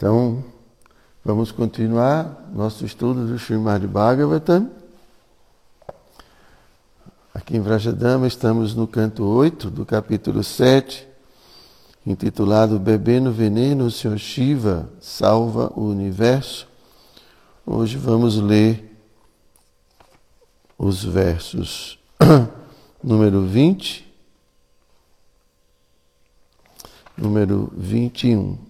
Então, vamos continuar nosso estudo do Srimad Bhagavatam. Aqui em Vrajadama estamos no canto 8 do capítulo 7, intitulado Bebendo Veneno, o Senhor Shiva salva o universo. Hoje vamos ler os versos número 20, número 21.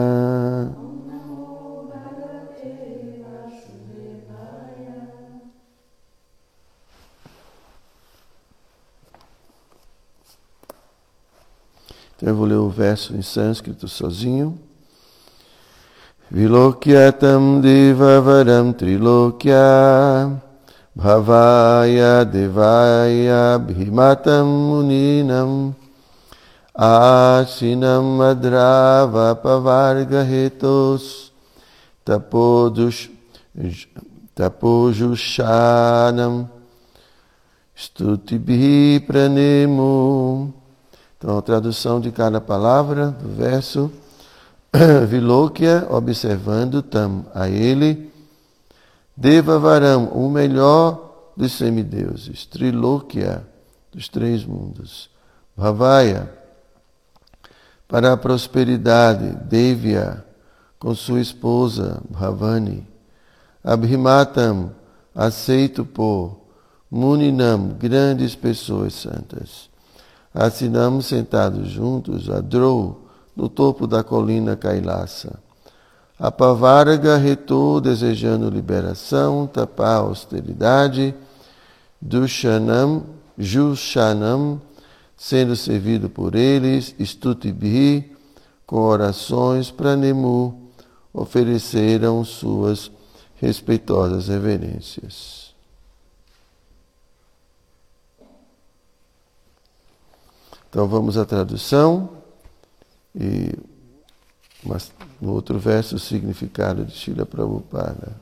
Então eu vou ler o verso em sânscrito sozinho. Vilokyatam devavaram trilokya bhavaya devaya bhimatam muninam adrava pavargahetos tapodush tapojushanam stutibhi pranemo então, a tradução de cada palavra do verso. Vilokya, observando tam, a ele. Devavaram, o melhor dos semideuses. Trilokya, dos três mundos. Bhavaya, para a prosperidade. Devya, com sua esposa, Bhavani. Abhimatam, aceito por. Muninam, grandes pessoas santas. Assinamos sentados juntos a Drou, no topo da colina Kailasa. A Pavarga retou desejando liberação, tapar a austeridade, Dushanam, Jushanam, sendo servido por eles, Stutibhi, com orações para Nemu, ofereceram suas respeitosas reverências. Então vamos à tradução e mas, no outro verso o significado de Shila Prabhupada.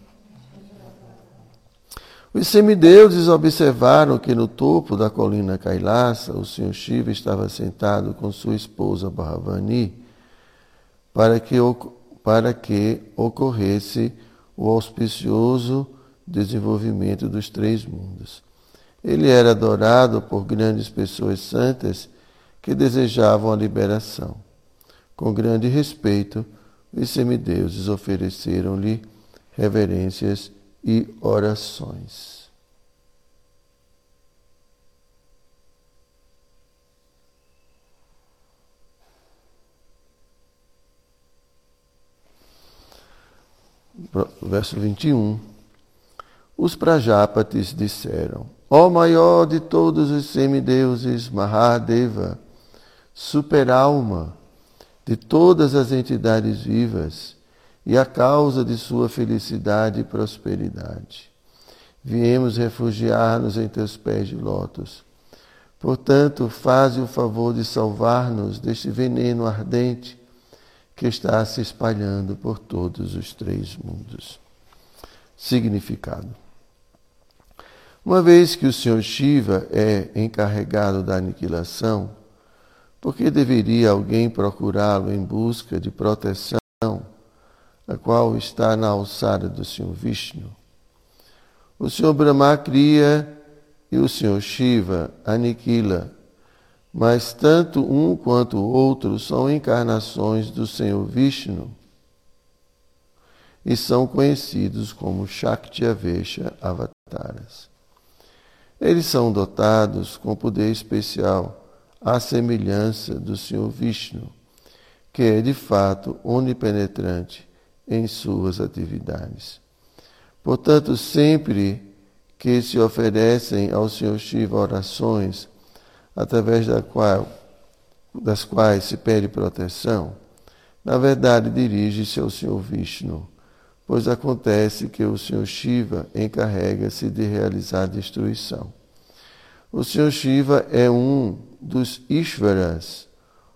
Os semideuses observaram que no topo da colina Kailasa o Senhor Shiva estava sentado com sua esposa Bhavani para que, para que ocorresse o auspicioso desenvolvimento dos três mundos. Ele era adorado por grandes pessoas santas que desejavam a liberação. Com grande respeito, os semideuses ofereceram-lhe reverências e orações. Verso 21. Os Prajápates disseram: Ó maior de todos os semideuses, Mahadeva, superalma de todas as entidades vivas e a causa de sua felicidade e prosperidade. Viemos refugiar-nos em teus pés de lótus. Portanto, faze o favor de salvar-nos deste veneno ardente que está se espalhando por todos os três mundos. Significado. Uma vez que o Senhor Shiva é encarregado da aniquilação, por que deveria alguém procurá-lo em busca de proteção, a qual está na alçada do Senhor Vishnu? O Senhor Brahma cria e o Senhor Shiva aniquila, mas tanto um quanto o outro são encarnações do Senhor Vishnu e são conhecidos como Shaktiavesha Avataras. Eles são dotados com poder especial à semelhança do Senhor Vishnu, que é de fato onipenetrante em suas atividades. Portanto, sempre que se oferecem ao Senhor Shiva orações, através da qual das quais se pede proteção, na verdade dirige-se ao Senhor Vishnu, pois acontece que o Senhor Shiva encarrega-se de realizar a destruição. O Senhor Shiva é um dos Ishvaras,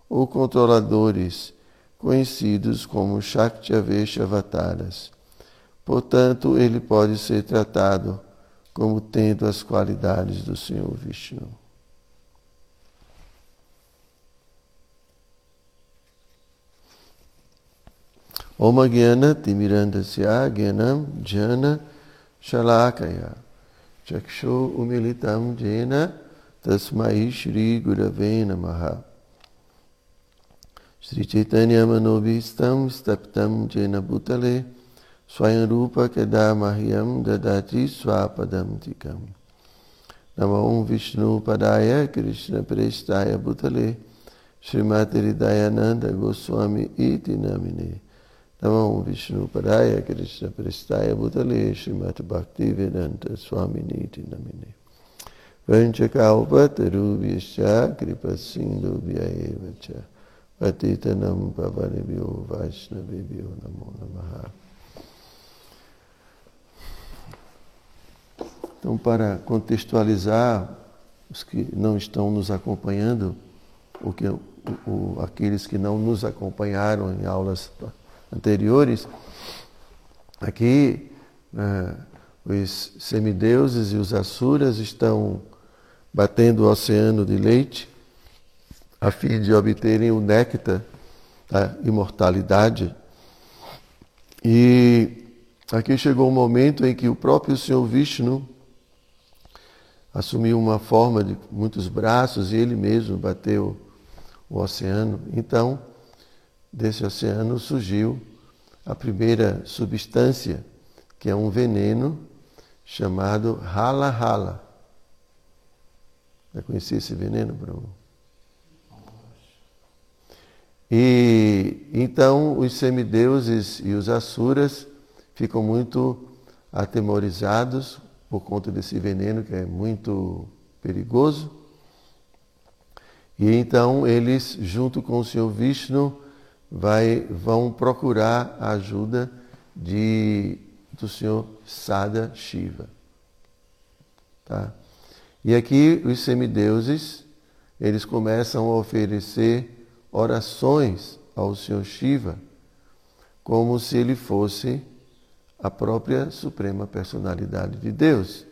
ou controladores, conhecidos como Shaktavesha Avataras. Portanto, ele pode ser tratado como tendo as qualidades do Senhor Vishnu. Om Gyana Timirandasya Gyanam Jana Shalakaya Chakshu Umilitam Jena तस्मै श्री गुरवे नमः। श्री चैतन्य मनोभीष्टम स्तप्तम चेन भूतले स्वयं रूप कदा मह्यम ददाति स्वापदम तिकम नमो विष्णुपदाय कृष्णप्रेष्ठाय भूतले श्रीमातिहृदयानन्द गोस्वामी इति नामिने। नमो विष्णुपदाय कृष्णप्रेष्ठाय भूतले श्रीमद्भक्तिवेदान्त स्वामिनि इति नामिने। Kripa Sindhu Vyayevacha Patitanam Pavanibhyo Vaishnavibhyo Namo Namaha. Então, para contextualizar os que não estão nos acompanhando, o que, o, o, aqueles que não nos acompanharam em aulas anteriores, aqui né, os semideuses e os asuras estão batendo o oceano de leite a fim de obterem o néctar da imortalidade. E aqui chegou o um momento em que o próprio Senhor Vishnu assumiu uma forma de muitos braços e ele mesmo bateu o oceano. Então, desse oceano surgiu a primeira substância, que é um veneno chamado Hala. Já conhecia esse veneno, Bruno? E então os semideuses e os asuras ficam muito atemorizados por conta desse veneno que é muito perigoso. E então eles, junto com o Senhor Vishnu, vai, vão procurar a ajuda de, do Senhor Sada Shiva. Tá? E aqui os semideuses, eles começam a oferecer orações ao Senhor Shiva, como se ele fosse a própria Suprema Personalidade de Deus.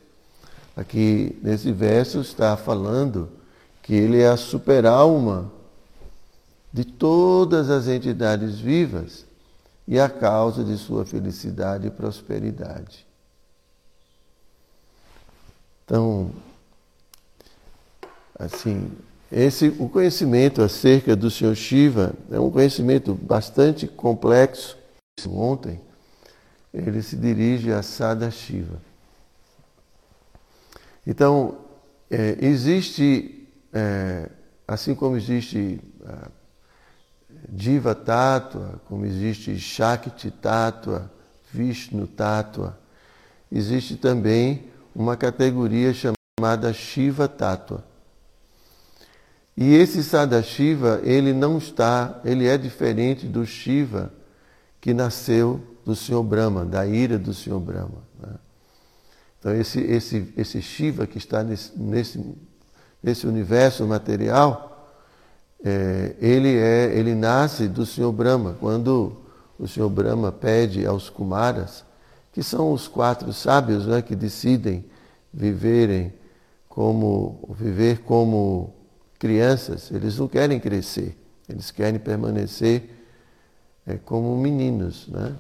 Aqui nesse verso está falando que ele é a super-alma de todas as entidades vivas e a causa de sua felicidade e prosperidade. Então, assim, esse, o conhecimento acerca do Senhor Shiva é um conhecimento bastante complexo. Ontem, ele se dirige a Sada Shiva. Então, é, existe, é, assim como existe a Diva Tattva, como existe Shakti Tattva, Vishnu Tattva, existe também uma categoria chamada Shiva Tattva. E esse Sadashiva, ele não está, ele é diferente do Shiva que nasceu do Senhor Brahma, da ira do Senhor Brahma. Né? Então, esse, esse, esse Shiva que está nesse, nesse, nesse universo material, é, ele, é, ele nasce do Senhor Brahma. Quando o Senhor Brahma pede aos Kumaras, que são os quatro sábios né, que decidem viverem como, viver como crianças, eles não querem crescer, eles querem permanecer é, como meninos. Né?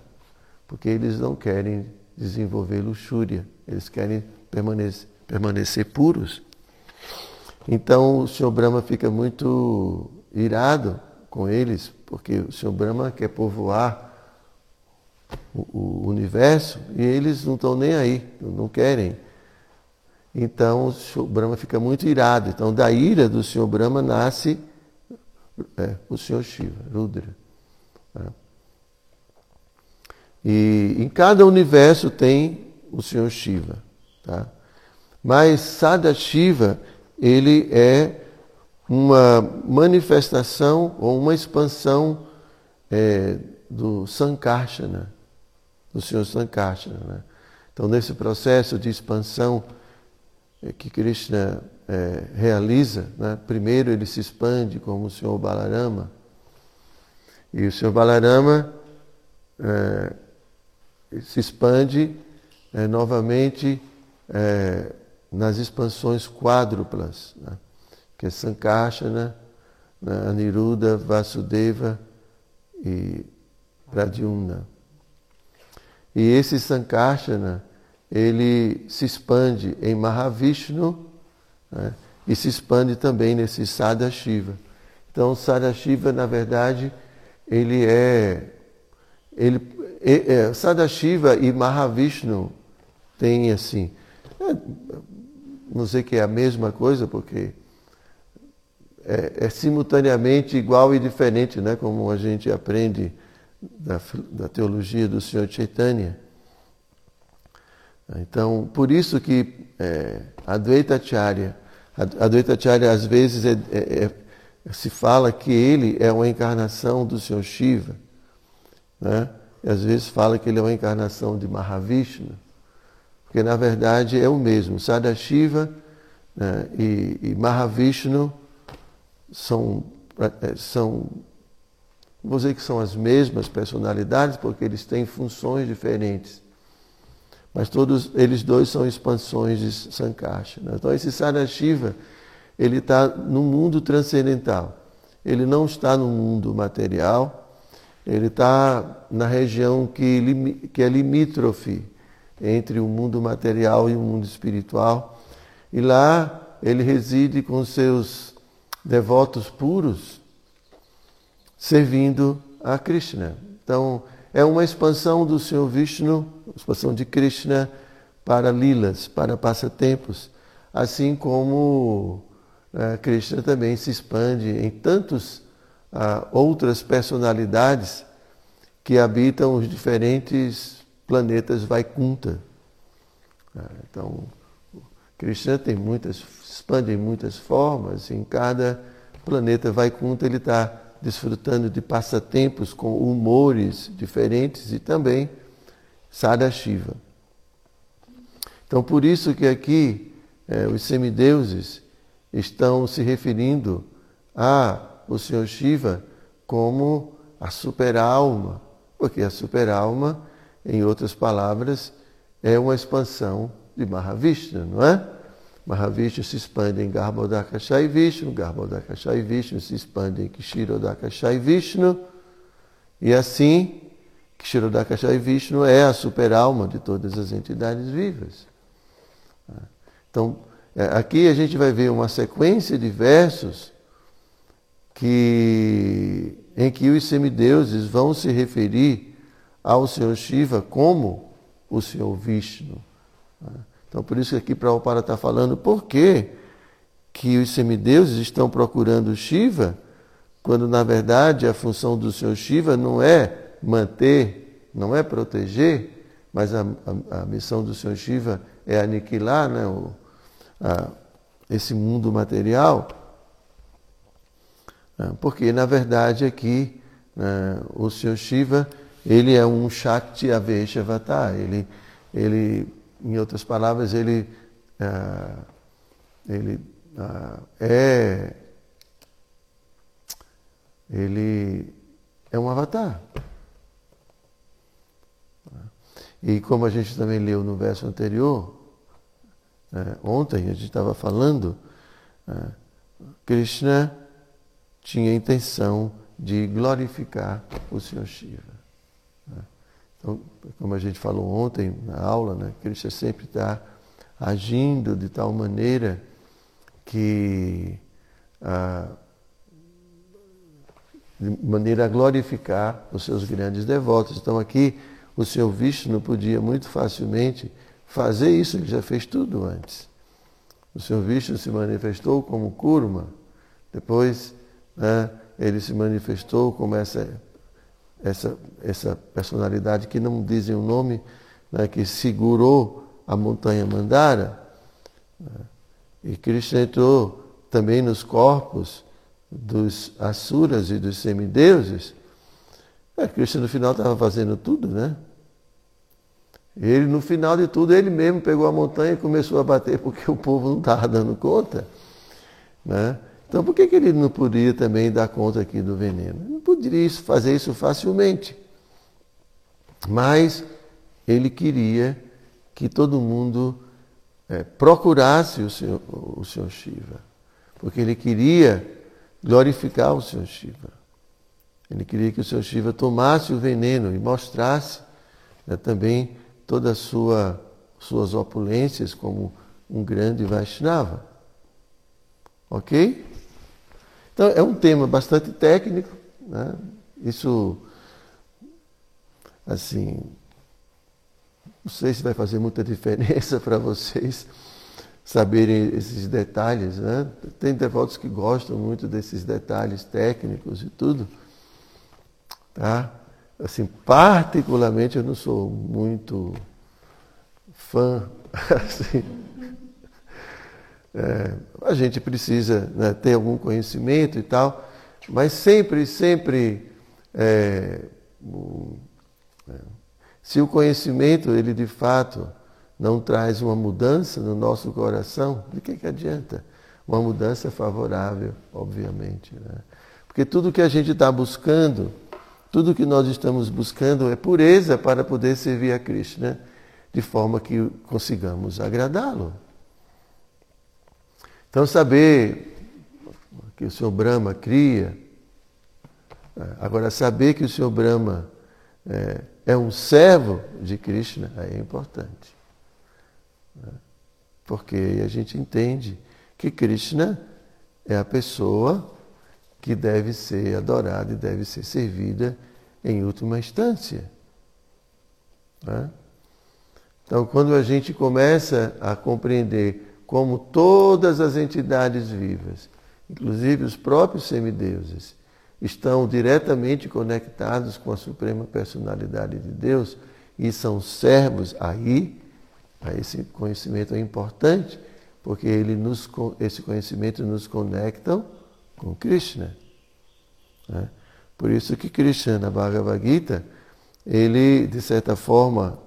porque eles não querem desenvolver luxúria, eles querem permanecer, permanecer puros. Então o Senhor Brahma fica muito irado com eles, porque o Senhor Brahma quer povoar o, o universo e eles não estão nem aí, não querem. Então o Senhor Brahma fica muito irado. Então da ira do Senhor Brahma nasce é, o Senhor Shiva, Rudra. Né? E em cada universo tem o Senhor Shiva. Tá? Mas Sada Shiva, ele é uma manifestação ou uma expansão é, do Sankarsana, do Senhor Sankarsana. Né? Então, nesse processo de expansão é, que Krishna é, realiza, né? primeiro ele se expande como o Senhor Balarama, e o Senhor Balarama é, se expande é, novamente é, nas expansões quádruplas, né? que é Sankarsana, né? Aniruddha, Vasudeva e Pradyumna. E esse Sankarsana, ele se expande em Mahavishnu né? e se expande também nesse Sadashiva. Então, Sadashiva, na verdade, ele é. Ele, é, é, Sadashiva e Mahavishnu têm assim. É, não sei que é a mesma coisa, porque é, é, simultaneamente igual e diferente, né? como a gente aprende da, da teologia do Senhor Chaitanya. Então, por isso que é, Advaita Acharya, Advaita Acharya às vezes é, é, é, se fala que ele é uma encarnação do Senhor Shiva, né? e às vezes fala que ele é uma encarnação de Mahavishnu, porque na verdade é o mesmo. Sadashiva né? e, e Mahavishnu são, é, são, vou dizer que são as mesmas personalidades, porque eles têm funções diferentes. Mas todos eles dois são expansões de Sankarsana. Então esse Sadashiva, ele está no mundo transcendental. Ele não está no mundo material, ele está na região que, que é limítrofe entre o mundo material e o mundo espiritual. E lá ele reside com seus devotos puros servindo a Krishna. Então, é uma expansão do Senhor Vishnu, expansão de Krishna para lilas, para passatempos, assim como uh, Krishna também se expande em tantas uh, outras personalidades que habitam os diferentes planetas Vaikunta. Uh, então, Krishna tem muitas expande em muitas formas. Em cada planeta Vaikunta ele está desfrutando de passatempos com humores diferentes e também Sadashiva. Então, por isso que aqui é, os semideuses estão se referindo a o Senhor Shiva como a superalma, porque a superalma, em outras palavras, é uma expansão de Mahavishnu, não é? Mahavishnu se expande em Garbhodakasha e Vishnu, Garbhodakasha e Vishnu se expande em Kshirodakasha e Vishnu, e assim, Kshirodakasha e Vishnu é a superalma de todas as entidades vivas. Então, é, aqui a gente vai ver uma sequência de versos que, em que os semideuses vão se referir ao Senhor Shiva como o Senhor Vishnu. Então, por isso que aqui Prabhupada está falando por que, que os semideuses estão procurando Shiva, quando na verdade a função do Senhor Shiva não é manter, não é proteger, mas a, a, a missão do Senhor Shiva é aniquilar né, o, a, esse mundo material. Né, porque na verdade aqui né, o Senhor Shiva ele é um Shakti Aveshavata, ele, ele em outras palavras, ele, ah, ele ah, é ele é um avatar. E como a gente também leu no verso anterior, né, ontem a gente estava falando, né, Krishna tinha a intenção de glorificar o Senhor Shiva. Então, como a gente falou ontem na aula, né, Cristo sempre está agindo de tal maneira que ah, de maneira a glorificar os seus grandes devotos. Então aqui o Senhor Vishnu podia muito facilmente fazer isso, ele já fez tudo antes. O Senhor Vishnu se manifestou como Kurma, depois né, ele se manifestou como essa essa, essa personalidade que não dizem o nome, né, que segurou a montanha Mandara. Né, e Krishna entrou também nos corpos dos asuras e dos semideuses, é, Krishna no final estava fazendo tudo, né? Ele, no final de tudo, ele mesmo pegou a montanha e começou a bater porque o povo não estava dando conta. Né? Então, por que, que ele não podia também dar conta aqui do veneno? Ele não poderia fazer isso facilmente. Mas ele queria que todo mundo é, procurasse o Senhor, o Senhor Shiva. Porque ele queria glorificar o Senhor Shiva. Ele queria que o Senhor Shiva tomasse o veneno e mostrasse né, também todas as sua, suas opulências como um grande Vaishnava. Ok? Então é um tema bastante técnico, né? isso assim, não sei se vai fazer muita diferença para vocês saberem esses detalhes, né? Tem devotos que gostam muito desses detalhes técnicos e tudo, tá? Assim, particularmente eu não sou muito fã, assim. É, a gente precisa né, ter algum conhecimento e tal, mas sempre, sempre, é, é, se o conhecimento, ele de fato não traz uma mudança no nosso coração, de que, que adianta? Uma mudança favorável, obviamente. Né? Porque tudo que a gente está buscando tudo que nós estamos buscando é pureza para poder servir a Krishna de forma que consigamos agradá-lo. Então, saber que o Senhor Brahma cria, é, agora saber que o Senhor Brahma é, é um servo de Krishna é importante. Né? Porque a gente entende que Krishna é a pessoa que deve ser adorada e deve ser servida em última instância. Né? Então, quando a gente começa a compreender como todas as entidades vivas, inclusive os próprios semideuses, estão diretamente conectados com a Suprema Personalidade de Deus e são servos aí, esse conhecimento é importante, porque ele nos, esse conhecimento nos conecta com Krishna. Né? Por isso que Krishna, na Bhagavad Gita, ele, de certa forma,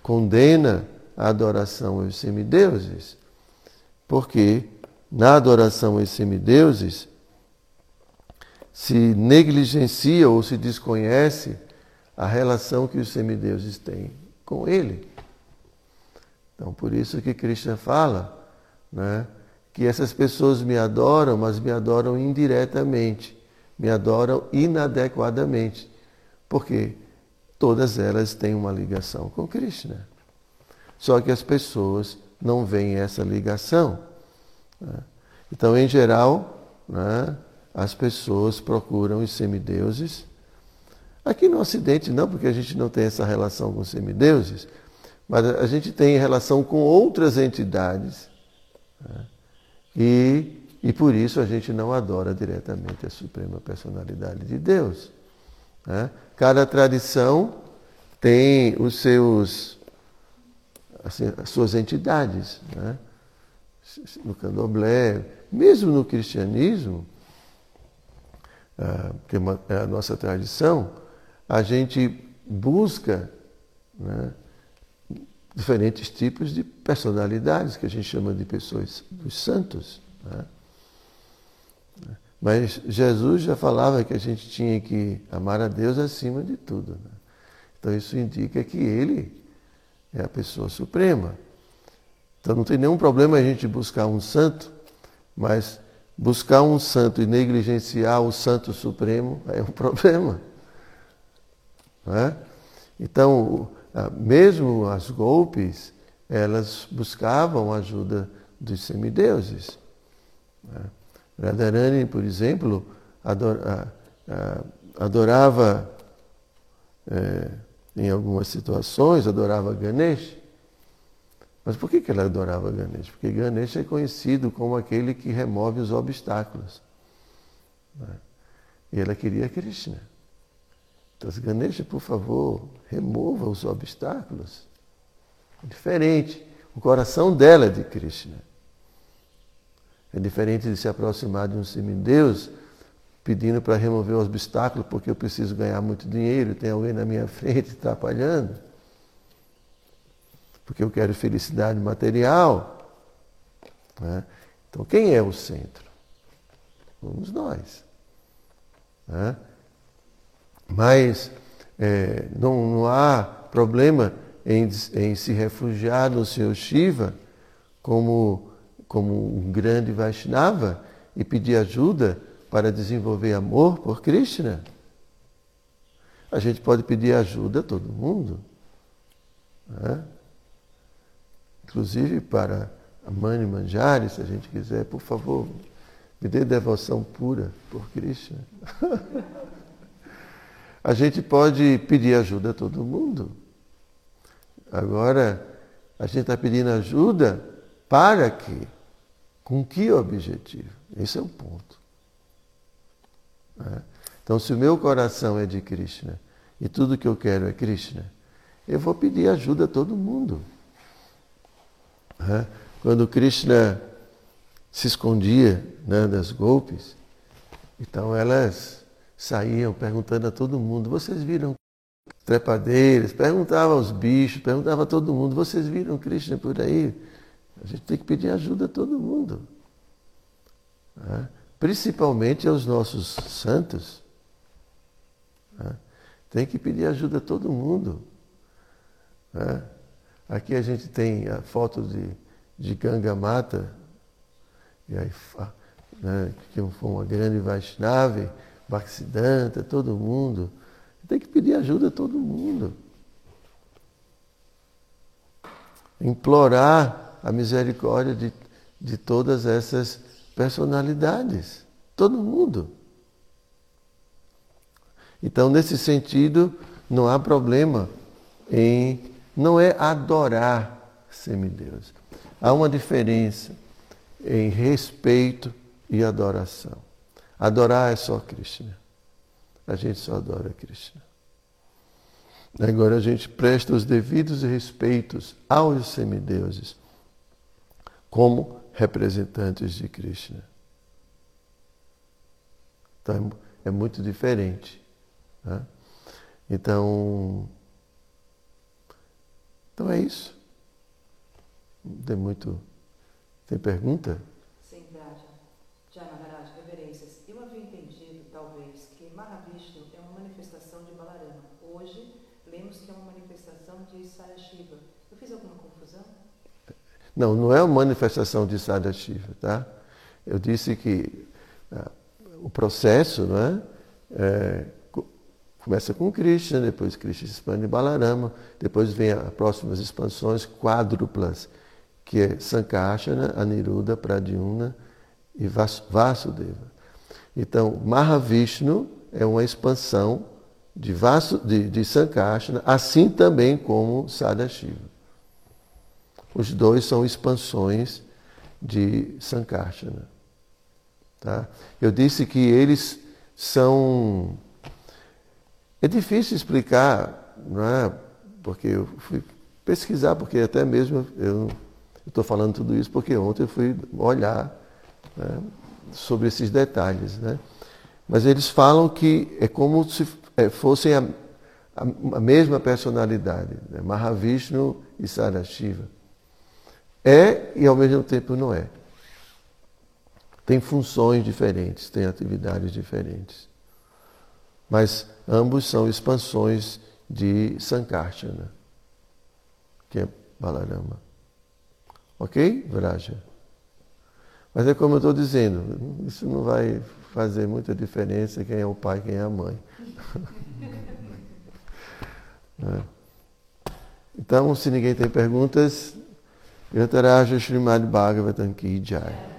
condena a adoração aos semideuses. Porque na adoração aos semideuses se negligencia ou se desconhece a relação que os semideuses têm com ele. Então, por isso que Krishna fala né, que essas pessoas me adoram, mas me adoram indiretamente, me adoram inadequadamente, porque todas elas têm uma ligação com Krishna. Só que as pessoas não veem essa ligação. Né? Então, em geral, né, as pessoas procuram os semideuses. Aqui no Ocidente não, porque a gente não tem essa relação com os semideuses, mas a gente tem relação com outras entidades. Né? E, e por isso a gente não adora diretamente a Suprema Personalidade de Deus. Né? Cada tradição tem os seus, assim, as suas entidades. Né? No candomblé, mesmo no cristianismo, ah, que é a nossa tradição, a gente busca né, diferentes tipos de personalidades, que a gente chama de pessoas dos santos. Né? Mas Jesus já falava que a gente tinha que amar a Deus acima de tudo. Né? Então isso indica que Ele é a pessoa suprema. Então não tem nenhum problema a gente buscar um santo, mas buscar um santo e negligenciar o santo supremo é um problema. É? Então, mesmo as golpes, elas buscavam a ajuda dos semideuses. É? Radharani, por exemplo, adorava, é, em algumas situações, adorava Ganesh. Mas por que, que ela adorava Ganesh? Porque Ganesh é conhecido como aquele que remove os obstáculos. Né? E ela queria Krishna. Então, Ganesha, por favor, remova os obstáculos. É diferente. O coração dela é de Krishna. É diferente de se aproximar de um semideus pedindo para remover o obstáculo porque eu preciso ganhar muito dinheiro, tem alguém na minha frente atrapalhando. Porque eu quero felicidade material. Né? Então, quem é o centro? Somos nós. Né? Mas é, não, não há problema em, em se refugiar no Senhor Shiva como, como um grande Vaishnava e pedir ajuda para desenvolver amor por Krishna. A gente pode pedir ajuda a todo mundo. Né? Inclusive para a Mani Manjari, se a gente quiser, por favor, me dê devoção pura por Krishna. a gente pode pedir ajuda a todo mundo. Agora, a gente está pedindo ajuda para quê? Com que objetivo? Esse é o ponto. É? Então, se o meu coração é de Krishna e tudo que eu quero é Krishna, eu vou pedir ajuda a todo mundo. É? Quando Krishna se escondia né, das golpes, então elas saíam perguntando a todo mundo: vocês viram trepadeiras? Perguntava aos bichos, perguntava a todo mundo: vocês viram Krishna por aí? A gente tem que pedir ajuda a todo mundo. É? Principalmente aos nossos santos. É? Tem que pedir ajuda a todo mundo. É? Aqui a gente tem a foto de, de Ganga Mata, e aí, né, que foi uma grande Vaishnava, Bhaktisiddhanta, todo mundo. Tem que pedir ajuda a todo mundo. Implorar a misericórdia de, de todas essas personalidades. Todo mundo. Então, nesse sentido, não há problema em não é adorar semideus. Há uma diferença em respeito e adoração. Adorar é só Krishna. A gente só adora Krishna. Agora a gente presta os devidos respeitos aos semideuses como representantes de Krishna. Então é muito diferente. Né? Então, então é isso. Tem muito. Tem pergunta? Sim, Braja. Já, Maharaj, reverências. Eu havia entendido, talvez, que Mahavishnu é uma manifestação de Balarama. Hoje, lemos que é uma manifestação de Sarashiva. Eu fiz alguma confusão? Não, não é uma manifestação de Sarashiva, tá? Eu disse que ah, o processo, não é? é Começa com Krishna, depois Krishna expande Balarama, depois vem as próximas expansões quádruplas, que é Sankarsana, Aniruddha, Pradyumna e Vasudeva. Então, Mahavishnu é uma expansão de, Vasu, de, de Sankarsana, assim também como Sadashiva. Os dois são expansões de Sankarsana. Tá? Eu disse que eles são é difícil explicar, não é? Porque eu fui pesquisar, porque até mesmo eu estou falando tudo isso porque ontem eu fui olhar né, sobre esses detalhes. Né? Mas eles falam que é como se é, fossem a, a, a, mesma personalidade, né? Mahavishnu e Sarashiva. É e ao mesmo tempo não é. Tem funções diferentes, tem atividades diferentes. Mas ambos são expansões de Sankarsana, que é Balarama. Ok, Vraja? Mas é como eu estou dizendo, isso não vai fazer muita diferença quem é o pai quem é a mãe. é. Então, se ninguém tem perguntas, Yataraja Srimad Bhagavatam Ki Jai.